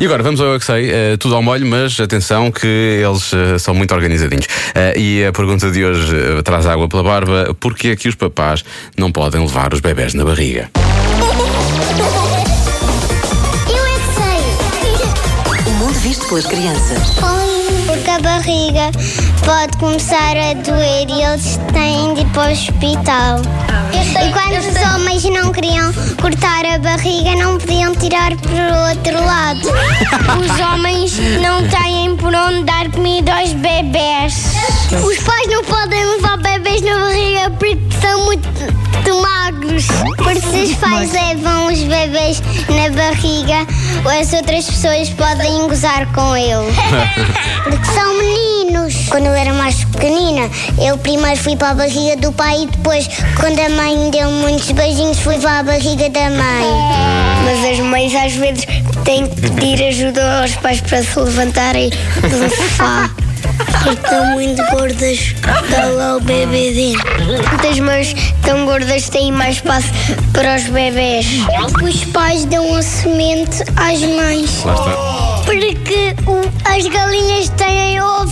E agora vamos ao Eu é que sei, eh, tudo ao molho, mas atenção que eles eh, são muito organizadinhos. Eh, e a pergunta de hoje traz água pela barba: porquê é que os papás não podem levar os bebés na barriga? Eu é que sei. O mundo visto pelas crianças. Porque a barriga pode começar a doer e eles têm de ir para o hospital. E quando os homens não queriam cortar a barriga, não podiam tirar para o outro lado. Os homens não têm por onde dar comida aos bebés. Os pais não podem levar bebés na barriga porque são muito magros. Porque se os pais levam os bebés na barriga, as outras pessoas podem gozar com eles. Porque são meninos. Quando eu era mais pequenina, eu primeiro fui para a barriga do pai e depois, quando a mãe me deu muitos beijinhos, fui para a barriga da mãe. Mas as mães às vezes têm que pedir ajuda aos pais para se levantarem do sofá. Estão muito gordas, está lá o bebê dentro. Muitas mães tão gordas têm mais espaço para os bebés. Os pais dão a semente às mães. Porque o- as galinhas têm ovos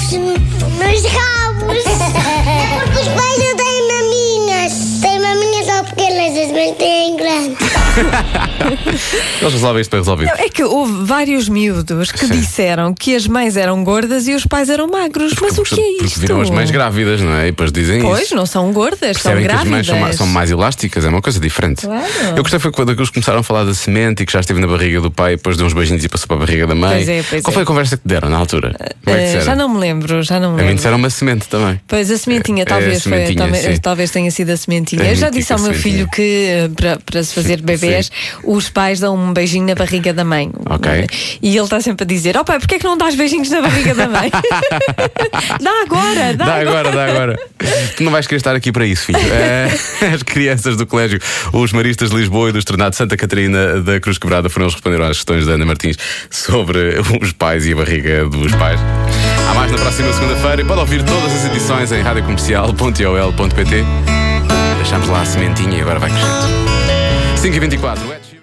Eles resolvem isto para resolver. Não, É que houve vários miúdos que Sim. disseram que as mães eram gordas e os pais eram magros. Mas o que é Porque isto? viram as mães grávidas, não é? E depois dizem Pois, isso. não são gordas, são Percebem que as grávidas. mães são, são mais elásticas, é uma coisa diferente. Claro. Eu gostei foi quando eles começaram a falar da semente e que já esteve na barriga do pai, depois deu uns beijinhos e passou para a barriga da mãe. Pois é, pois Qual é. foi a conversa que deram na altura? Como é Eh, já não me lembro, já não me A mim lembro. disseram uma semente também. Pois a sementinha, É, talvez, é a foi, sementinha, talvez, sim. talvez tenha sido a sementinha. A Eu já disse ao meu filho que eh, para, para se fazer bebés, os pais dão um beijinho na barriga da mãe. Ok. E ele está sempre a dizer: Ó pai, porquê é que não dás beijinhos na barriga da mãe? dá agora, dá, Dá agora, dá agora. Tu não vais querer estar aqui para isso, filho. Eh, as crianças do colégio, os maristas de Lisboa e do Estrenado Santa Catarina da Cruz Quebrada foram eles que responderam às questões da Ana Martins sobre os pais e a barriga dos pais. Há mais na próxima segunda-feira e pode ouvir todas as edições em radiocomercial.ol.pt. Deixamos lá a sementinha e agora vai crescendo. 5h24.